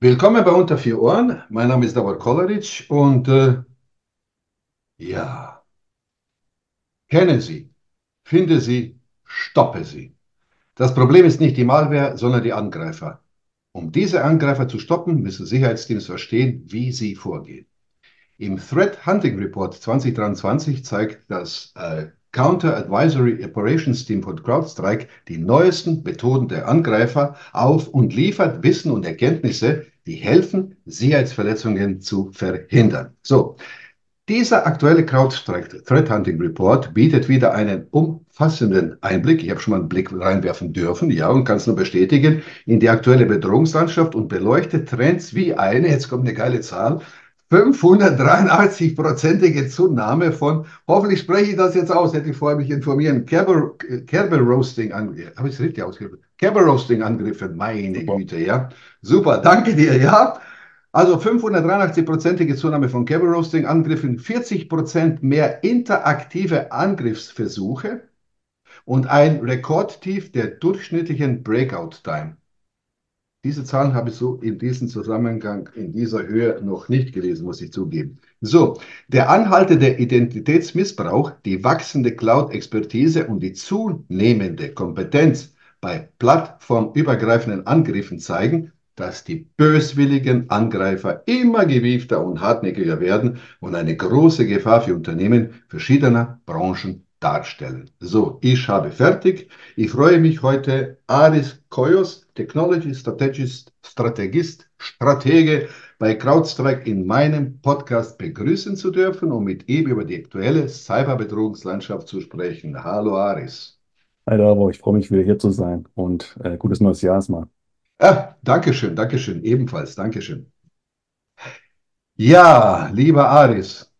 Willkommen bei Unter vier Ohren. Mein Name ist Davor Kolaric und äh, ja, kenne Sie, finde Sie, stoppe Sie. Das Problem ist nicht die Malware, sondern die Angreifer. Um diese Angreifer zu stoppen, müssen Sicherheitsteams verstehen, wie sie vorgehen. Im Threat Hunting Report 2023 zeigt das äh, Counter Advisory Operations Team von CrowdStrike die neuesten Methoden der Angreifer auf und liefert Wissen und Erkenntnisse, die helfen, Sicherheitsverletzungen zu verhindern. So, dieser aktuelle CrowdStrike Threat Hunting Report bietet wieder einen umfassenden Einblick, ich habe schon mal einen Blick reinwerfen dürfen, ja, und kann es nur bestätigen, in die aktuelle Bedrohungslandschaft und beleuchtet Trends wie eine, jetzt kommt eine geile Zahl, 583-prozentige Zunahme von, hoffentlich spreche ich das jetzt aus, hätte ich vorher mich informieren, Kerber, Kerber Roasting, habe ich es richtig ausgedrückt? Kerber Roasting Angriffe, meine Güte, ja. Super, danke dir, ja. Also 583-prozentige Zunahme von Cable Roasting Angriffen, 40% mehr interaktive Angriffsversuche und ein Rekordtief der durchschnittlichen Breakout Time. Diese Zahlen habe ich so in diesem Zusammenhang in dieser Höhe noch nicht gelesen, muss ich zugeben. So, der anhaltende Identitätsmissbrauch, die wachsende Cloud-Expertise und die zunehmende Kompetenz bei plattformübergreifenden Angriffen zeigen, dass die böswilligen Angreifer immer gewiefter und hartnäckiger werden und eine große Gefahr für Unternehmen verschiedener Branchen darstellen. So, ich habe fertig. Ich freue mich heute, Aris Koyos, Technology Strategist, Strategist, Stratege bei CrowdStrike in meinem Podcast begrüßen zu dürfen, um mit ihm über die aktuelle Cyberbedrohungslandschaft zu sprechen. Hallo Aris. Hi Davo, ich freue mich wieder hier zu sein und äh, gutes neues Jahr erstmal. Ah, Dankeschön, Dankeschön, ebenfalls, Dankeschön. Ja, lieber Aris,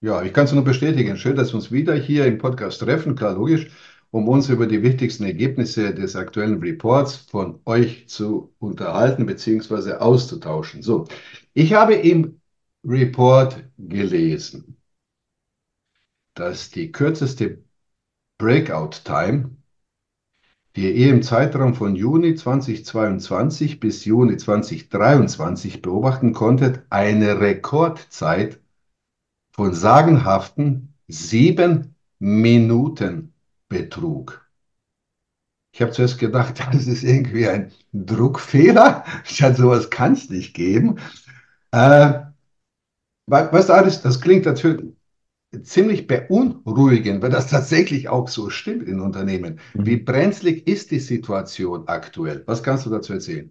ja, ich kann es nur bestätigen. Schön, dass wir uns wieder hier im Podcast treffen, klar, logisch, um uns über die wichtigsten Ergebnisse des aktuellen Reports von euch zu unterhalten bzw. auszutauschen. So, ich habe im Report gelesen, dass die kürzeste Breakout-Time die ihr im Zeitraum von Juni 2022 bis Juni 2023 beobachten konntet, eine Rekordzeit von sagenhaften sieben Minuten betrug. Ich habe zuerst gedacht, das ist irgendwie ein Druckfehler. Statt sowas kann es nicht geben. Äh, du, alles, das klingt natürlich, ziemlich beunruhigend, wenn das tatsächlich auch so stimmt in Unternehmen. Mhm. Wie brenzlig ist die Situation aktuell? Was kannst du dazu erzählen?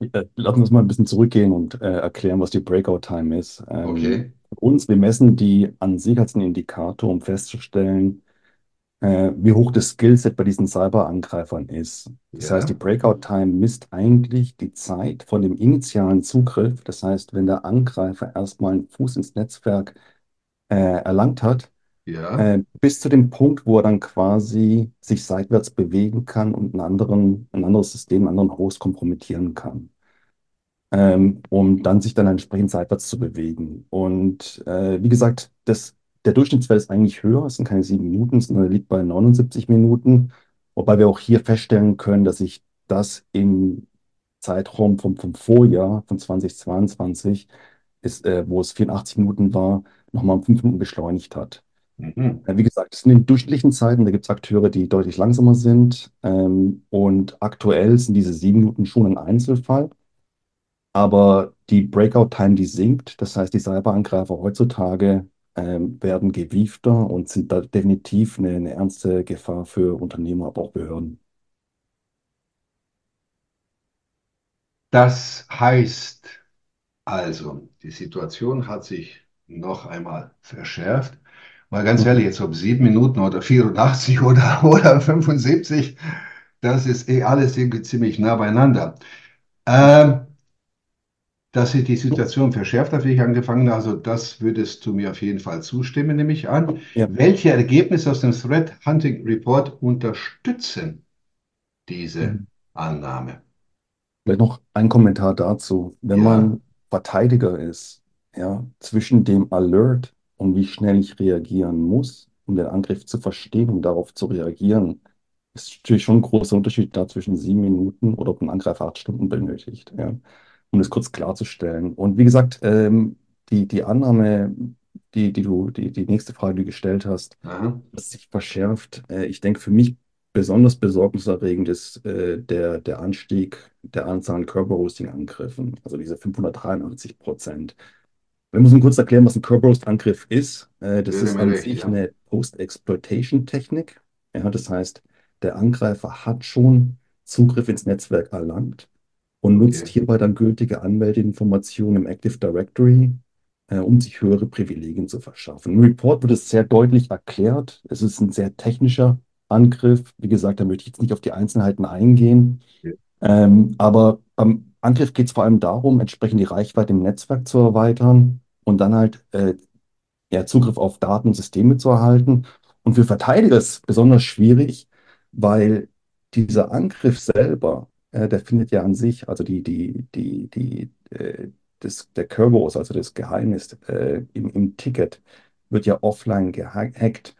Äh, lass uns mal ein bisschen zurückgehen und äh, erklären, was die Breakout-Time ist. Ähm, okay. Für uns, wir messen die an sich als einen Indikator, um festzustellen, äh, wie hoch das Skillset bei diesen Cyberangreifern ist. Das ja. heißt, die Breakout-Time misst eigentlich die Zeit von dem initialen Zugriff. Das heißt, wenn der Angreifer erstmal einen Fuß ins Netzwerk äh, erlangt hat, Ja. äh, bis zu dem Punkt, wo er dann quasi sich seitwärts bewegen kann und einen anderen, ein anderes System, einen anderen Host kompromittieren kann, ähm, um dann sich dann entsprechend seitwärts zu bewegen. Und äh, wie gesagt, das, der Durchschnittswert ist eigentlich höher, es sind keine sieben Minuten, sondern liegt bei 79 Minuten, wobei wir auch hier feststellen können, dass sich das im Zeitraum vom, vom Vorjahr von 2022 ist, äh, wo es 84 Minuten war, nochmal um fünf Minuten beschleunigt hat. Mhm. Wie gesagt, es sind in durchschnittlichen Zeiten, da gibt es Akteure, die deutlich langsamer sind. Ähm, und aktuell sind diese sieben Minuten schon ein Einzelfall. Aber die Breakout-Time, die sinkt. Das heißt, die Cyberangreifer heutzutage ähm, werden gewiefter und sind da definitiv eine, eine ernste Gefahr für Unternehmer, aber auch Behörden. Das heißt also, die Situation hat sich noch einmal verschärft. Mal ganz ehrlich, jetzt ob sieben Minuten oder 84 oder, oder 75, das ist eh alles irgendwie ziemlich nah beieinander. Ähm, dass sich die Situation verschärft hat, wie ich angefangen habe, also das würdest du mir auf jeden Fall zustimmen, nehme ich an. Ja. Welche Ergebnisse aus dem Threat Hunting Report unterstützen diese mhm. Annahme? Vielleicht noch ein Kommentar dazu. Wenn ja. man Verteidiger ist, ja, zwischen dem Alert und wie schnell ich reagieren muss, um den Angriff zu verstehen und darauf zu reagieren, ist natürlich schon ein großer Unterschied da zwischen sieben Minuten oder ob ein Angreifer acht Stunden benötigt. Ja. Um das kurz klarzustellen. Und wie gesagt, ähm, die, die Annahme, die, die du, die, die nächste Frage, die du gestellt hast, Aha. dass sich verschärft, äh, ich denke, für mich besonders besorgniserregend ist äh, der, der Anstieg der Anzahl an Kerberoasting-Angriffen, also diese 583 Prozent. Wir müssen kurz erklären, was ein Kerberoast-Angriff ist. Äh, das Wäre ist an sich ja. eine Post-Exploitation-Technik. Ja, das heißt, der Angreifer hat schon Zugriff ins Netzwerk erlangt und nutzt hierbei dann gültige Anmeldeinformationen im Active Directory, äh, um sich höhere Privilegien zu verschaffen. Im Report wird es sehr deutlich erklärt. Es ist ein sehr technischer Angriff. Wie gesagt, da möchte ich jetzt nicht auf die Einzelheiten eingehen. Okay. Ähm, aber beim Angriff geht es vor allem darum, entsprechend die Reichweite im Netzwerk zu erweitern und dann halt äh, ja, Zugriff auf Daten und Systeme zu erhalten. Und für Verteidiger ist es besonders schwierig, weil dieser Angriff selber, äh, der findet ja an sich, also die, die, die, die, äh, das, der Kerberos, also das Geheimnis äh, im, im Ticket, wird ja offline gehackt.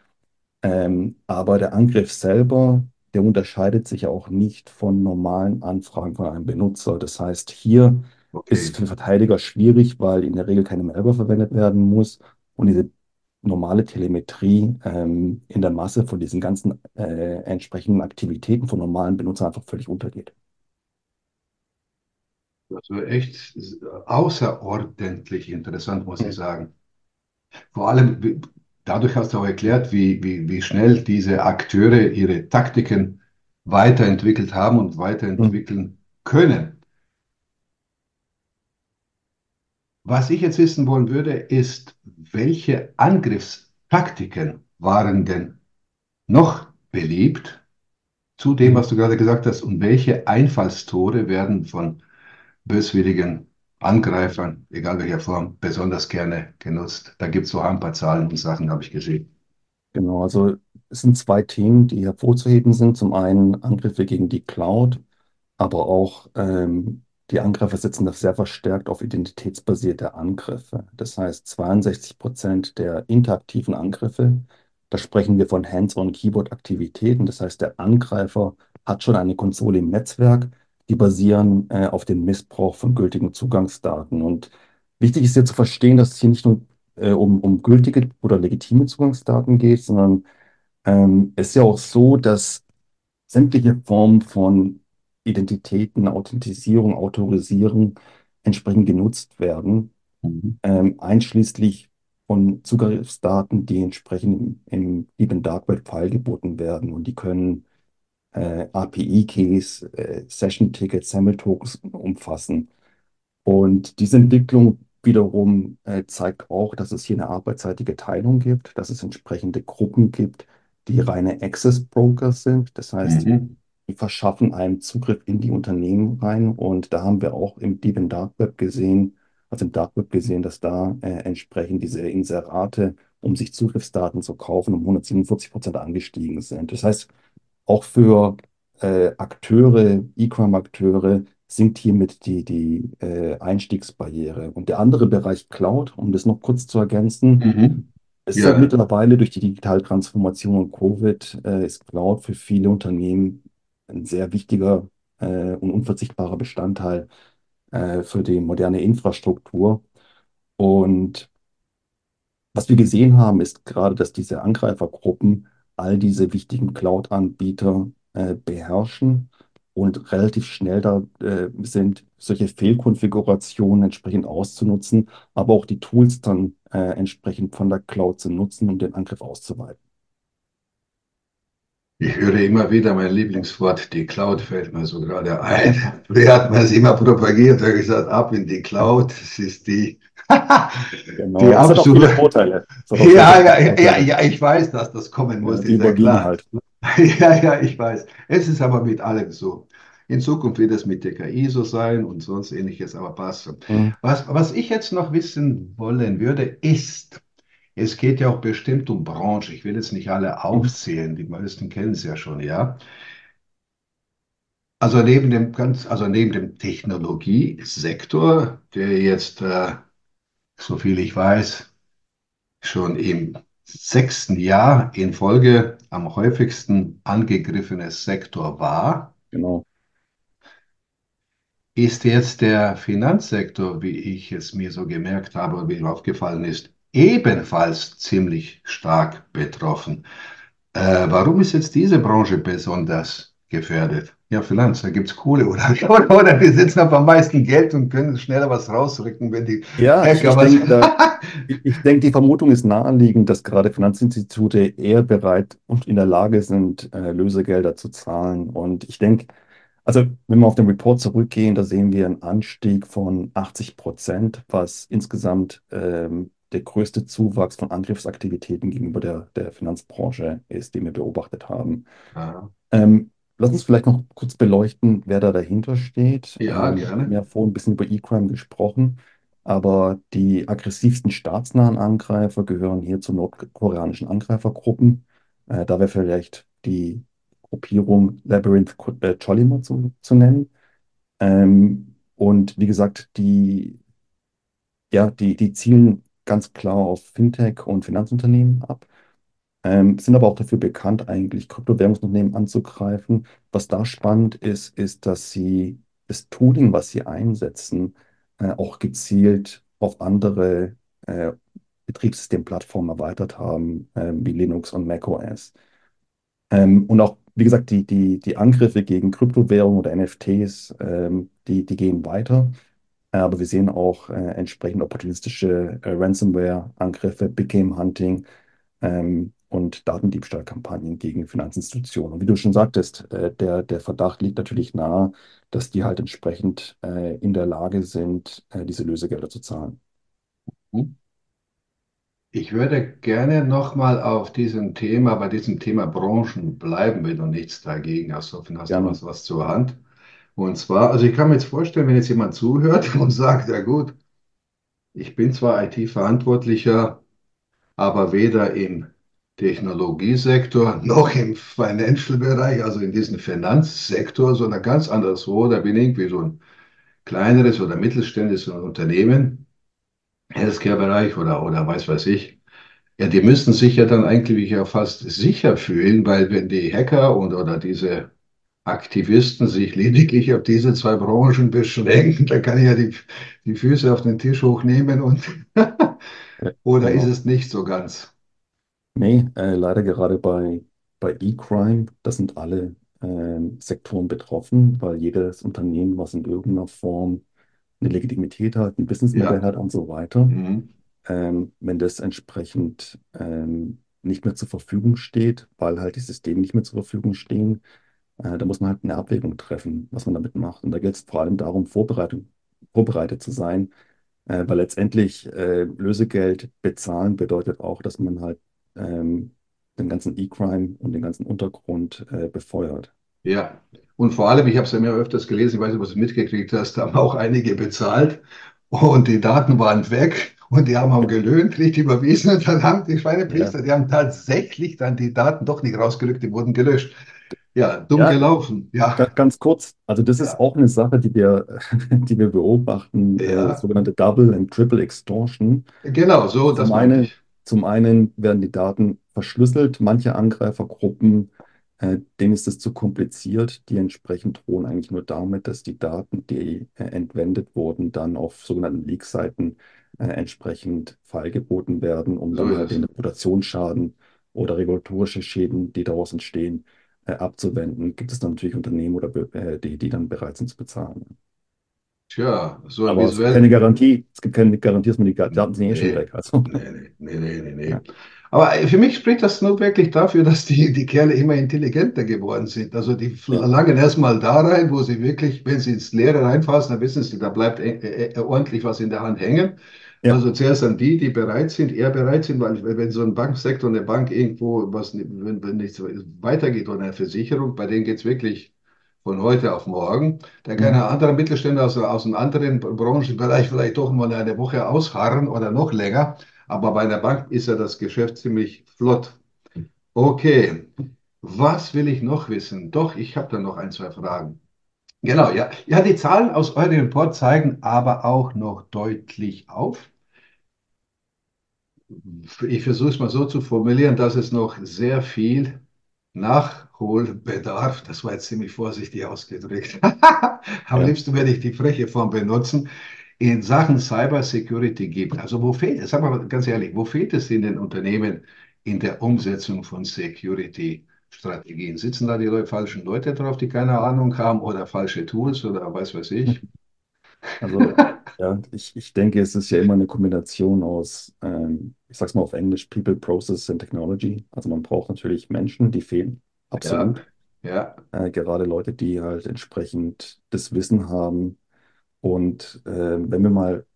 Ähm, aber der Angriff selber, der unterscheidet sich ja auch nicht von normalen Anfragen von einem Benutzer. Das heißt, hier ist es Okay. für Verteidiger schwierig, weil in der Regel keine Malware verwendet werden muss und diese normale Telemetrie ähm, in der Masse von diesen ganzen äh, entsprechenden Aktivitäten von normalen Benutzern einfach völlig untergeht. War echt außerordentlich interessant, muss ich Mhm. sagen. Vor allem, dadurch hast du auch erklärt, wie, wie, wie schnell diese Akteure ihre Taktiken weiterentwickelt haben und Mhm. weiterentwickeln können. Was ich jetzt wissen wollen würde, ist, welche Angriffstaktiken waren denn noch beliebt zu dem, Mhm. was du gerade gesagt hast, und welche Einfallstore werden von böswilligen Angreifern, egal welcher Form, besonders gerne genutzt? Da gibt es so ein paar Zahlen und Sachen, habe ich gesehen. Genau, also es sind zwei Themen, die hervorzuheben sind. Zum einen Angriffe gegen die Cloud, aber auch ähm, die Angreifer setzen das sehr verstärkt auf identitätsbasierte Angriffe. Das heißt, 62 Prozent der interaktiven Angriffe, da sprechen wir von Hands-on-Keyboard-Aktivitäten. Das heißt, der Angreifer hat schon eine Konsole im Netzwerk, die basieren äh, auf dem Missbrauch von gültigen Zugangsdaten. Und wichtig ist hier zu verstehen, dass es hier nicht nur äh, um, um gültige oder legitime Zugangsdaten geht, sondern ähm, es ist ja auch so, dass sämtliche Formen von Identitäten, Authentisierung, Autorisierung entsprechend genutzt werden, Mhm. ähm, einschließlich von Zugriffsdaten, die entsprechend im, im Deep and Dark Web feilgeboten werden. Und die können äh, API-Keys, äh, Session-Tickets, Sample-Tokens umfassen. Und diese Entwicklung wiederum äh, zeigt auch, dass es hier eine arbeitsseitige Teilung gibt, dass es entsprechende Gruppen gibt, die reine Access Brokers sind. Das heißt, Mhm. die verschaffen einen Zugriff in die Unternehmen rein. Und da haben wir auch im Deep and Dark Web gesehen, also im Dark Web gesehen, dass da äh, entsprechend diese Inserate, um sich Zugriffsdaten zu kaufen, um 147 Prozent angestiegen sind. Das heißt, auch für äh, Akteure, E-Crime-Akteure, sinkt hiermit die, die äh, Einstiegsbarriere. Und der andere Bereich Cloud, um das noch kurz zu ergänzen, Mhm. ist Ja, mittlerweile durch die Digitaltransformation und Covid, äh, ist Cloud für viele Unternehmen ein sehr wichtiger äh, und unverzichtbarer Bestandteil äh, für die moderne Infrastruktur. Und was wir gesehen haben, ist gerade, dass diese Angreifergruppen all diese wichtigen Cloud-Anbieter äh, beherrschen und relativ schnell da äh, sind, solche Fehlkonfigurationen entsprechend auszunutzen, aber auch die Tools dann äh, entsprechend von der Cloud zu nutzen, um den Angriff auszuweiten. Ich höre immer wieder mein Lieblingswort, die Cloud fällt mir so gerade ein. Früher hat man es immer propagiert und gesagt, ab in die Cloud. Das ist die, Genau, die es hat absolute. Vorteile. Es hat Ja, ja, ja, ja, ja, ich weiß, dass das kommen Ja, muss, die ist ja klar. halt. Ja, ja, ich weiß. Es ist aber mit allem so. In Zukunft wird es mit der KI so sein und sonst ähnliches, aber passt. Mhm. Was, was ich jetzt noch wissen wollen würde, ist, es geht ja auch bestimmt um Branche. Ich will jetzt nicht alle aufzählen, die meisten kennen es ja schon, ja. Also neben dem ganz, also neben dem Technologiesektor, der jetzt, äh, so viel ich weiß, schon im sechsten Jahr in Folge am häufigsten angegriffene Sektor war, Genau. Ist jetzt der Finanzsektor, wie ich es mir so gemerkt habe, wie mir aufgefallen ist, ebenfalls ziemlich stark betroffen? Äh, warum ist jetzt diese Branche besonders gefährdet? Ja, Finanz, da gibt es Kohle oder, oder, oder die sitzen auf am meisten Geld und können schneller was rausrücken, wenn die Ja, ich, was. denke, da, ich, ich denke, die Vermutung ist naheliegend, dass gerade Finanzinstitute eher bereit und in der Lage sind, äh, Lösegelder zu zahlen. Und ich denke, also wenn wir auf den Report zurückgehen, da sehen wir einen Anstieg von 80 Prozent, was insgesamt ähm, der größte Zuwachs von Angriffsaktivitäten gegenüber der, der Finanzbranche ist, den wir beobachtet haben. Ah, Ähm, lass uns vielleicht noch kurz beleuchten, wer da dahinter steht. Ja, Ähm, wir haben gerne. ja vorhin ein bisschen über E-Crime gesprochen, aber die aggressivsten staatsnahen Angreifer gehören hier zu nordkoreanischen Angreifergruppen. Äh, da wäre vielleicht die Gruppierung Labyrinth äh, Chollima zu, zu nennen. Ähm, und wie gesagt, die, ja, die, die zielen ganz klar auf Fintech und Finanzunternehmen ab. Ähm, sind aber auch dafür bekannt, eigentlich Kryptowährungsunternehmen anzugreifen. Was da spannend ist, ist, dass sie das Tooling, was sie einsetzen, äh, auch gezielt auf andere äh, Betriebssystemplattformen erweitert haben, äh, wie Linux und macOS. Ähm, und auch, wie gesagt, die, die, die Angriffe gegen Kryptowährungen oder NFTs, ähm, die, die gehen weiter. Äh, Aber wir sehen auch äh, entsprechend opportunistische äh, Ransomware-Angriffe, Big Game Hunting ähm, und Datendiebstahlkampagnen gegen Finanzinstitutionen. Und wie du schon sagtest, der, der Verdacht liegt natürlich nahe, dass die halt entsprechend in der Lage sind, diese Lösegelder zu zahlen. Hm. Ich würde gerne nochmal auf diesem Thema, bei diesem Thema Branchen bleiben, wenn du nichts dagegen hast. Hoffen, hast du was zur Hand. Und zwar, also ich kann mir jetzt vorstellen, wenn jetzt jemand zuhört und sagt, ja gut, ich bin zwar IT-Verantwortlicher, aber weder im Technologiesektor noch im Financial-Bereich, also in diesem Finanzsektor, sondern ganz anderswo. Da bin ich irgendwie so ein kleineres oder mittelständisches Unternehmen, Healthcare-Bereich oder, oder weiß weiß ich. Ja, die müssten sich ja dann eigentlich ja fast sicher fühlen, weil wenn die Hacker und oder diese Aktivisten sich lediglich auf diese zwei Branchen beschränken, dann kann ich ja die, die Füße auf den Tisch hochnehmen und oder ist genau. es nicht so ganz? Nee, äh, leider gerade bei, bei E-Crime, da sind alle ähm, Sektoren betroffen, weil jedes Unternehmen, was in irgendeiner Form eine Legitimität hat, ein Businessmodell Ja. hat und so weiter, Mhm. ähm, wenn das entsprechend ähm, nicht mehr zur Verfügung steht, weil halt die Systeme nicht mehr zur Verfügung stehen, äh, da muss man halt eine Abwägung treffen, was man damit macht. Und da geht es vor allem darum, Vorbereitung, vorbereitet zu sein, äh, weil letztendlich äh, Lösegeld bezahlen bedeutet auch, dass man halt ähm, den ganzen E-Crime und den ganzen Untergrund äh, befeuert. Ja. Und vor allem, ich habe es ja mehr öfters gelesen, ich weiß nicht, ob du es mitgekriegt hast, da haben auch einige bezahlt und die Daten waren weg und die haben auch gelöhnt, nicht überwiesen und dann haben die Ja, Schweinepriester, die haben tatsächlich dann die Daten doch nicht rausgerückt, die wurden gelöscht. Ja, dumm ja, gelaufen. Ja, ga- ganz kurz. Also das ist ja, auch eine Sache, die wir, die wir beobachten, äh, ja. sogenannte Double and Triple Extortion. Genau, so, das Zum einen, ich. zum einen werden die Daten verschlüsselt. Manche Angreifergruppen, äh, denen ist es zu kompliziert. Die entsprechend drohen eigentlich nur damit, dass die Daten, die äh, entwendet wurden, dann auf sogenannten Leak-Seiten äh, entsprechend freigeboten werden, um So dann halt den Reputationsschaden oder regulatorische Schäden, die daraus entstehen, äh, abzuwenden. Gibt es dann natürlich Unternehmen oder äh, die, die dann bereit sind zu bezahlen. Tja, so Aber es gibt keine visuell. Garantie. Es gibt keine Garantie, dass man die Daten sind eh schon weg. Also, nee, nee, nee, nee, nee. ja, Aber für mich spricht das nur wirklich dafür, dass die, die Kerle immer intelligenter geworden sind. Also die langen erstmal da rein, wo sie wirklich, wenn sie ins Leere reinfassen, dann wissen sie, da bleibt äh, äh, ordentlich was in der Hand hängen. Ja, Also zuerst an die, die bereit sind, eher bereit sind, weil wenn so ein Banksektor, eine Bank irgendwo, was, wenn, wenn nichts weitergeht oder eine Versicherung, bei denen geht es wirklich von heute auf morgen. Da kann ein anderer Mittelständler aus, aus einem anderen Branchenbereich vielleicht doch mal eine Woche ausharren oder noch länger. Aber bei einer Bank ist ja das Geschäft ziemlich flott. Okay, was will ich noch wissen? Doch, ich habe da noch ein, zwei Fragen. Genau, ja. Ja, die Zahlen aus eurem Report zeigen aber auch noch deutlich auf. Ich versuche es mal so zu formulieren, dass es noch sehr viel Nachholbedarf, das war jetzt ziemlich vorsichtig ausgedrückt. Am Ja. liebsten werde ich die freche Form benutzen, in Sachen Cybersecurity gibt. Also wo fehlt es, sagen wir mal ganz ehrlich, wo fehlt es in den Unternehmen in der Umsetzung von Security-Strategien? Sitzen da die Leute, falschen Leute drauf, die keine Ahnung haben oder falsche Tools oder was weiß ich? Also, ja, ich, ich denke, es ist ja immer eine Kombination aus, ähm, ich sag's mal auf Englisch, People, Process and Technology. Also man braucht natürlich Menschen, die fehlen, Ja, absolut. ja. Äh, gerade Leute, die halt entsprechend das Wissen haben. Und äh, wenn wir mal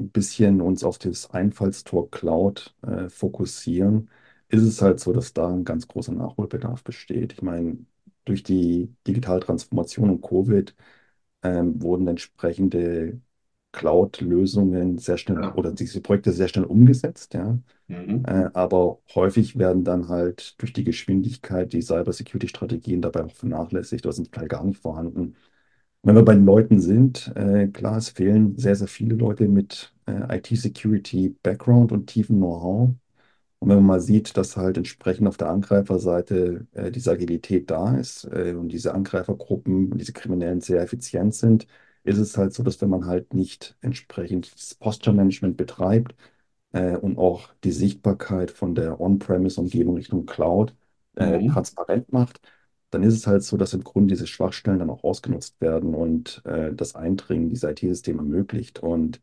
ein bisschen uns auf das Einfallstor Cloud äh, fokussieren, ist es halt so, dass da ein ganz großer Nachholbedarf besteht. Ich meine, durch die digitale Transformation und Covid ähm, wurden entsprechende Cloud-Lösungen sehr schnell ja. oder diese Projekte sehr schnell umgesetzt, ja. Mhm. Äh, aber häufig werden dann halt durch die Geschwindigkeit die Cybersecurity-Strategien dabei auch vernachlässigt oder sind vielleicht gar nicht vorhanden. Wenn wir bei den Leuten sind, äh, klar, es fehlen sehr, sehr viele Leute mit äh, IT-Security-Background und tiefem Know-how. Und wenn man mal sieht, dass halt entsprechend auf der Angreiferseite äh, diese Agilität da ist äh, und diese Angreifergruppen und diese Kriminellen sehr effizient sind, ist es halt so, dass wenn man halt nicht entsprechend das Posture-Management betreibt äh, und auch die Sichtbarkeit von der On-Premise-Umgebung Richtung Cloud äh, Mhm. transparent macht, dann ist es halt so, dass im Grunde diese Schwachstellen dann auch ausgenutzt werden und äh, das Eindringen dieser IT-Systeme ermöglicht. Und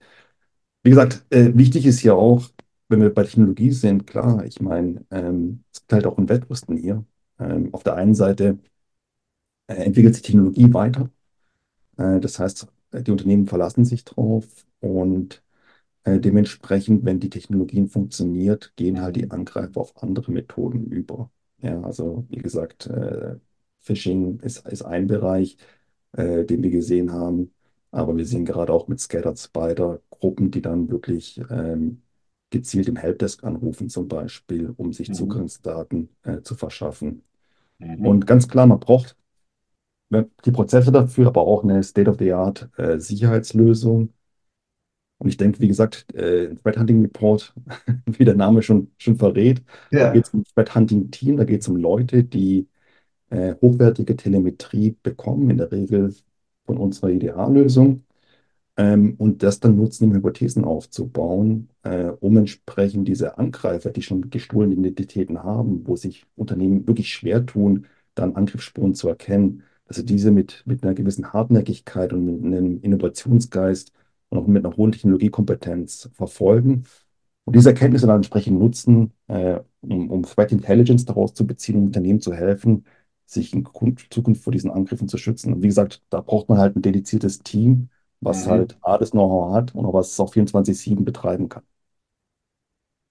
wie gesagt, äh, wichtig ist ja auch, wenn wir bei Technologie sind, klar, ich meine, ähm, es gibt halt auch ein Wettrüsten hier. Ähm, auf der einen Seite äh, entwickelt sich Technologie weiter. Äh, das heißt, die Unternehmen verlassen sich drauf und äh, dementsprechend, wenn die Technologien funktioniert, gehen halt die. Angreifer auf andere Methoden über. Ja, also wie gesagt, äh, Phishing ist, ist ein Bereich, den wir gesehen haben. Aber wir sehen gerade auch mit Scattered Spider Gruppen, die dann wirklich ähm, gezielt im Helpdesk anrufen, zum Beispiel, um sich Mhm. Zugangsdaten äh, zu verschaffen. Mhm. Und ganz klar, man braucht die Prozesse dafür, aber auch eine State-of-the-Art äh, Sicherheitslösung. Und ich denke, wie gesagt, äh, Threat Hunting Report, wie der Name schon, schon verrät, da geht Ja. es um Threat Hunting Team, da geht es um Leute, die äh, hochwertige Telemetrie bekommen, in der Regel von unserer IDA-Lösung, ähm, und das dann nutzen, um Hypothesen aufzubauen, äh, um entsprechend diese Angreifer, die schon gestohlene Identitäten haben, wo sich Unternehmen wirklich schwer tun, dann Angriffsspuren zu erkennen, sie diese mit, mit einer gewissen Hartnäckigkeit und mit einem Innovationsgeist und auch mit einer hohen Technologiekompetenz verfolgen und diese Erkenntnisse dann entsprechend nutzen, äh, um, um Threat Intelligence daraus zu beziehen, um Unternehmen zu helfen, sich in Kun- Zukunft vor diesen Angriffen zu schützen. Und wie gesagt, da braucht man halt ein dediziertes Team, was Mhm. halt A, das Know-how hat und auch was es auch 24/7 betreiben kann.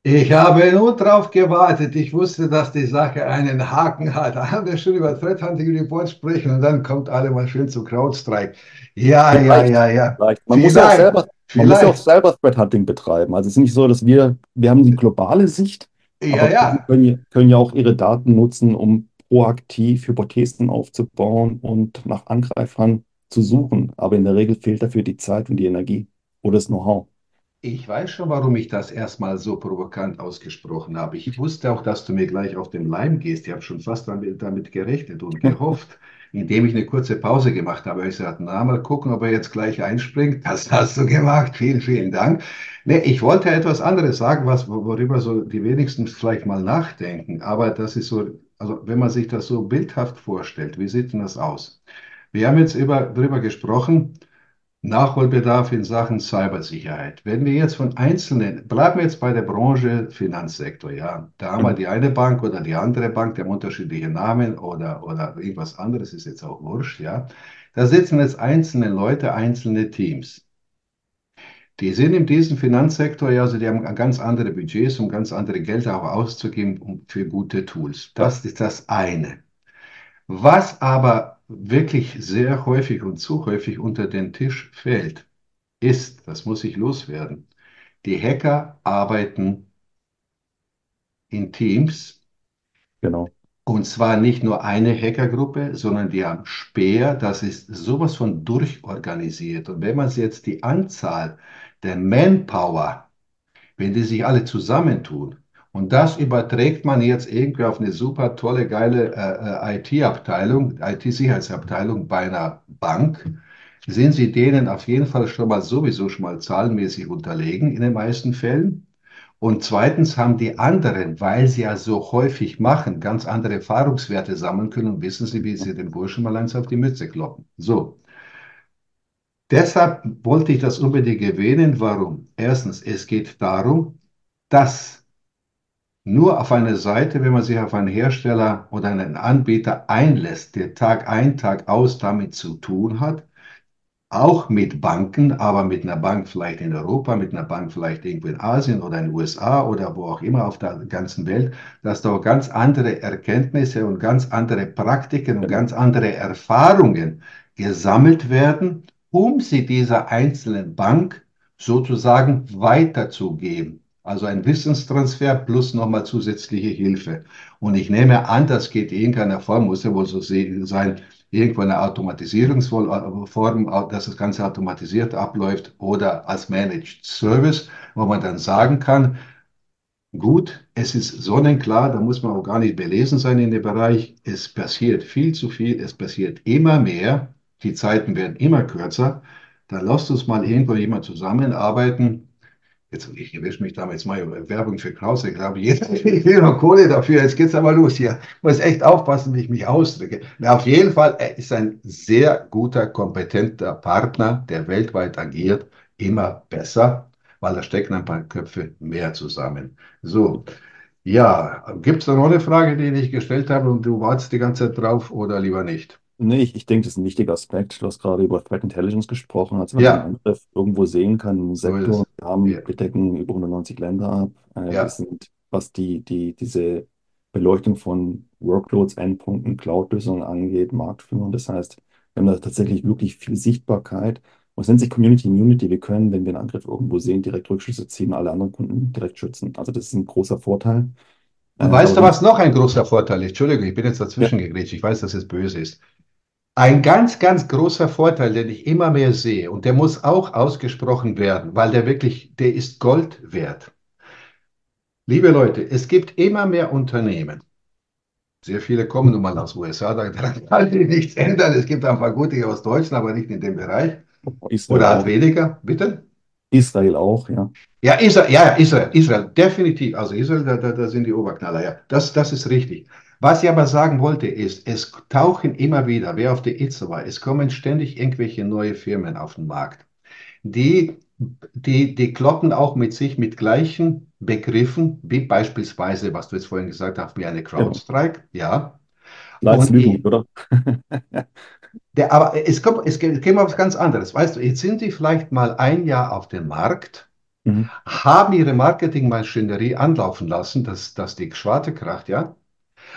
Ich habe nur darauf gewartet. Ich wusste, dass die Sache einen Haken hat. Da haben wir schon über Threat Hunting Report sprechen und dann kommt alle mal schön zu CrowdStrike. Ja, ja, Vielleicht, ja, ja. vielleicht. Man muss ja auch Vielleicht, selber, man muss ja auch vielleicht. selber Threat Hunting betreiben. Also es ist nicht so, dass wir, wir haben die globale Sicht, Ja, ja. können, ja- können ja auch ihre Daten nutzen, um proaktiv Hypothesen aufzubauen und nach Angreifern zu suchen. Aber in der Regel fehlt dafür die Zeit und die Energie oder das Know-how. Ich weiß schon, warum ich das erstmal so provokant ausgesprochen habe. Ich wusste auch, dass du mir gleich auf den Leim gehst. Ich habe schon fast damit, damit gerechnet und gehofft, indem ich eine kurze Pause gemacht habe. Ich sagte, na, mal gucken, ob er jetzt gleich einspringt. Das hast du gemacht. Vielen, vielen Dank. Nee, ich wollte etwas anderes sagen, was, worüber so die wenigsten vielleicht mal nachdenken. Aber das ist so, also wenn man sich das so bildhaft vorstellt, wie sieht denn das aus? Wir haben jetzt über, darüber gesprochen, Nachholbedarf in Sachen Cybersicherheit. Wenn wir jetzt von einzelnen, bleiben wir jetzt bei der Branche Finanzsektor, ja, da haben wir Genau, die eine Bank oder die andere Bank, die haben unterschiedliche Namen oder, oder irgendwas anderes, ist jetzt auch wurscht, ja. Da sitzen jetzt einzelne Leute, einzelne Teams. Die sind in diesem Finanzsektor, ja, also die haben ganz andere Budgets, um ganz andere Gelder auch auszugeben um, für gute Tools. Das ist das eine. Was aber wirklich sehr häufig und zu häufig unter den Tisch fällt, ist, das muss ich loswerden, die Hacker arbeiten in Teams genau. und zwar nicht nur eine Hackergruppe, sondern die haben Speer, das ist sowas von durchorganisiert. Und wenn man jetzt die Anzahl der Manpower, wenn die sich alle zusammentun Und das überträgt man jetzt irgendwie auf eine super tolle, geile äh, äh IT-Abteilung, IT-Sicherheitsabteilung bei einer Bank. Sind Sie denen auf jeden Fall schon mal sowieso schon mal zahlenmäßig unterlegen in den meisten Fällen? Und zweitens haben die anderen, weil sie ja so häufig machen, ganz andere Erfahrungswerte sammeln können und wissen sie, wie sie den Burschen mal eins auf die Mütze kloppen. So. Deshalb wollte ich das unbedingt erwähnen. Warum? Erstens, es geht darum, dass nur auf eine Seite, wenn man sich auf einen Hersteller oder einen Anbieter einlässt, der Tag ein, Tag aus damit zu tun hat, auch mit Banken, aber mit einer Bank vielleicht in Europa, mit einer Bank vielleicht irgendwo in Asien oder in den USA oder wo auch immer auf der ganzen Welt, dass da ganz andere Erkenntnisse und ganz andere Praktiken und ganz andere Erfahrungen gesammelt werden, um sie dieser einzelnen Bank sozusagen weiterzugeben. Also ein Wissenstransfer plus nochmal zusätzliche Hilfe. Und ich nehme an, das geht in irgendeiner Form, muss ja wohl so sein, irgendwo eine Automatisierungsform, dass das Ganze automatisiert abläuft oder als Managed Service, wo man dann sagen kann, gut, es ist sonnenklar, da muss man auch gar nicht belesen sein in dem Bereich, es passiert viel zu viel, es passiert immer mehr, die Zeiten werden immer kürzer, dann lasst uns mal irgendwo jemand zusammenarbeiten, Jetzt, ich erwische mich damit mal Werbung für Krause. Ich glaube, jeder will noch Kohle dafür. Jetzt geht's aber los hier. Ich muss echt aufpassen, wie ich mich ausdrücke. Na, auf jeden Fall, er ist ein sehr guter, kompetenter Partner, der weltweit agiert. Immer besser, weil da stecken ein paar Köpfe mehr zusammen. So. Ja, gibt es da noch eine Frage, die ich gestellt habe und du wartest die ganze Zeit drauf oder lieber nicht? Nee, ich, ich denke, das ist ein wichtiger Aspekt. Du hast gerade über Threat Intelligence gesprochen, als man Ja, einen Angriff irgendwo sehen kann im so ist Sektor. es. Wir haben, Ja, wir decken über 190 Länder ab. Äh, wir ja. sind, was die, die, diese Beleuchtung von Workloads, Endpunkten, Cloud-Lösungen angeht, Marktführer. Das heißt, wir haben da tatsächlich wirklich viel Sichtbarkeit. Und es nennt sich Community Immunity. Wir können, wenn wir einen Angriff irgendwo sehen, direkt Rückschlüsse ziehen, alle anderen Kunden direkt schützen. Also das ist ein großer Vorteil. Äh, Und weißt aber du, du, was noch ein großer Vorteil ist? Entschuldigung, ich bin jetzt ja, dazwischen gegrätscht. Ich weiß, dass es böse ist. Ein ganz, ganz großer Vorteil, den ich immer mehr sehe, und der muss auch ausgesprochen werden, weil der wirklich, der ist Gold wert. Liebe Leute, es gibt immer mehr Unternehmen. Sehr viele kommen nun mal aus USA, da daran kann sich nichts ändern. Es gibt ein paar gute aus Deutschland, aber nicht in dem Bereich. Israel Oder halt auch. weniger, bitte? Israel auch, ja. Ja, Israel, ja, ja, Israel, Israel, definitiv. Also Israel, da, da, da sind die Oberknaller, ja. Das, das ist richtig. Was ich aber sagen wollte, ist, es tauchen immer wieder, wer auf der ITSA war, es kommen ständig irgendwelche neue Firmen auf den Markt. Die, die, die kloppen auch mit sich mit gleichen Begriffen, wie beispielsweise, was du jetzt vorhin gesagt hast, wie eine Genau. CrowdStrike, ja. Und Leitslügung, ich, oder? der, aber es kommt, es mal was ganz anderes. Weißt du, jetzt sind die vielleicht mal ein Jahr auf dem Markt Mhm. haben ihre Marketingmaschinerie anlaufen lassen, dass, dass die Schwarte kracht, ja,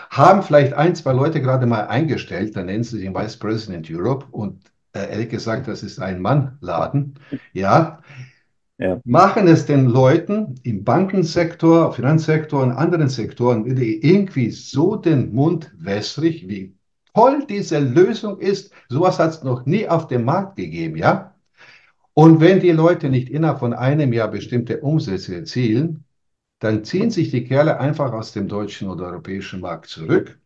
haben vielleicht ein, zwei Leute gerade mal eingestellt, dann nennen sie sich Vice President Europe und äh, ehrlich gesagt, das ist ein Mann-Laden, ja, Ja, machen es den Leuten im Bankensektor, Finanzsektor und anderen Sektoren irgendwie so den Mund wässrig, wie toll diese Lösung ist. Sowas hat es noch nie auf dem Markt gegeben, ja. Und wenn die Leute nicht innerhalb von einem Jahr bestimmte Umsätze erzielen, dann ziehen sich die Kerle einfach aus dem deutschen oder europäischen Markt zurück.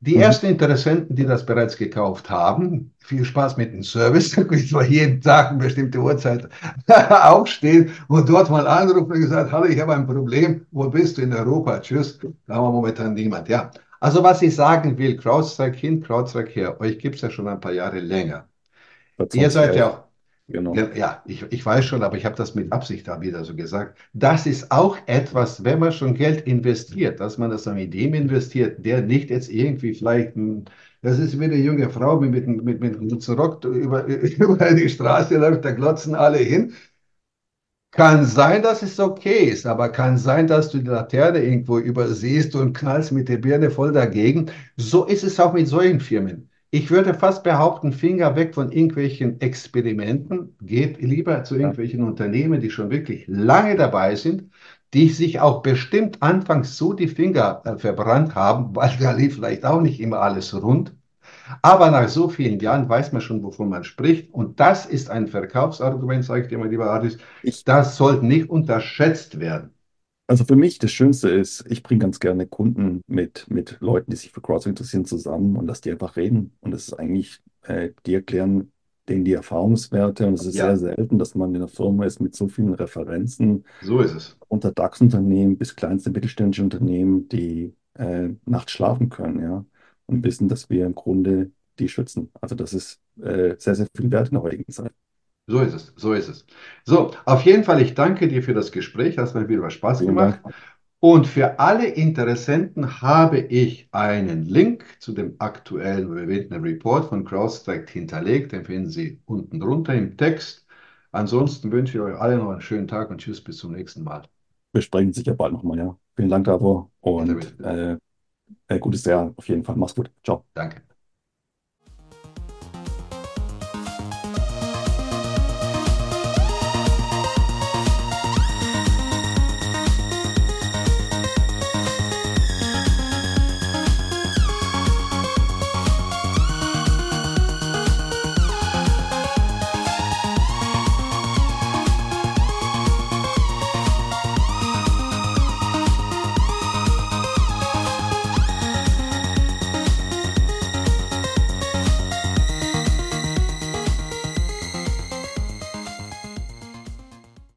Die mhm. ersten Interessenten, die das bereits gekauft haben, viel Spaß mit dem Service. Ich war jeden Tag eine bestimmte Uhrzeit aufstehen und dort mal anrufen und gesagt, hallo, ich habe ein Problem. Wo bist du in Europa? Tschüss. Da haben wir momentan niemand. Ja. Also was ich sagen will, CrowdStrike hin, CrowdStrike her. Euch gibt es ja schon ein paar Jahre länger. Ihr seid 2011, ja auch genau. ja, ja, ich, ich weiß schon, aber ich habe das mit Absicht da wieder so gesagt. Das ist auch etwas, wenn man schon Geld investiert, dass man das mit dem investiert, der nicht jetzt irgendwie vielleicht, ein, das ist wie eine junge Frau mit, mit, mit, mit einem kurzen Rock über, über die Straße läuft, da glotzen alle hin. Kann sein, dass es okay ist, aber kann sein, dass du die Laterne irgendwo übersiehst und knallst mit der Birne voll dagegen. So ist es auch mit solchen Firmen. Ich würde fast behaupten, Finger weg von irgendwelchen Experimenten, geht lieber zu Ja, irgendwelchen Unternehmen, die schon wirklich lange dabei sind, die sich auch bestimmt anfangs so die Finger äh, verbrannt haben, weil da lief vielleicht auch nicht immer alles rund. Aber nach so vielen Jahren weiß man schon, wovon man spricht. Und das ist ein Verkaufsargument, sage ich dir, mein lieber Aris. ich, Das sollte nicht unterschätzt werden. Also für mich das Schönste ist, ich bringe ganz gerne Kunden mit, mit Leuten, die sich für CrossFit interessieren, zusammen und lass die einfach reden. Und das ist eigentlich, äh, die erklären denen die Erfahrungswerte. Und es ist sehr Ja, selten, dass man in einer Firma ist mit so vielen Referenzen, so ist es. unter DAX-Unternehmen bis kleinste mittelständische Unternehmen, die äh, nachts schlafen können, ja, und wissen, dass wir im Grunde die schützen. Also das ist äh, sehr, sehr viel wert in der heutigen Zeit. So ist es. So ist es. So, auf jeden Fall, ich danke dir für das Gespräch. Hast mir wieder Spaß Vielen gemacht. Dank. Und für alle Interessenten habe ich einen Link zu dem aktuellen bewegten Report von CrowdStrike hinterlegt. Den finden Sie unten drunter im Text. Ansonsten wünsche ich euch allen noch einen schönen Tag und tschüss, bis zum nächsten Mal. Wir sprechen sicher bald nochmal, ja. Vielen Dank, Davor, Bitte, und äh, äh, gutes Jahr auf jeden Fall. Mach's gut. Ciao. Danke.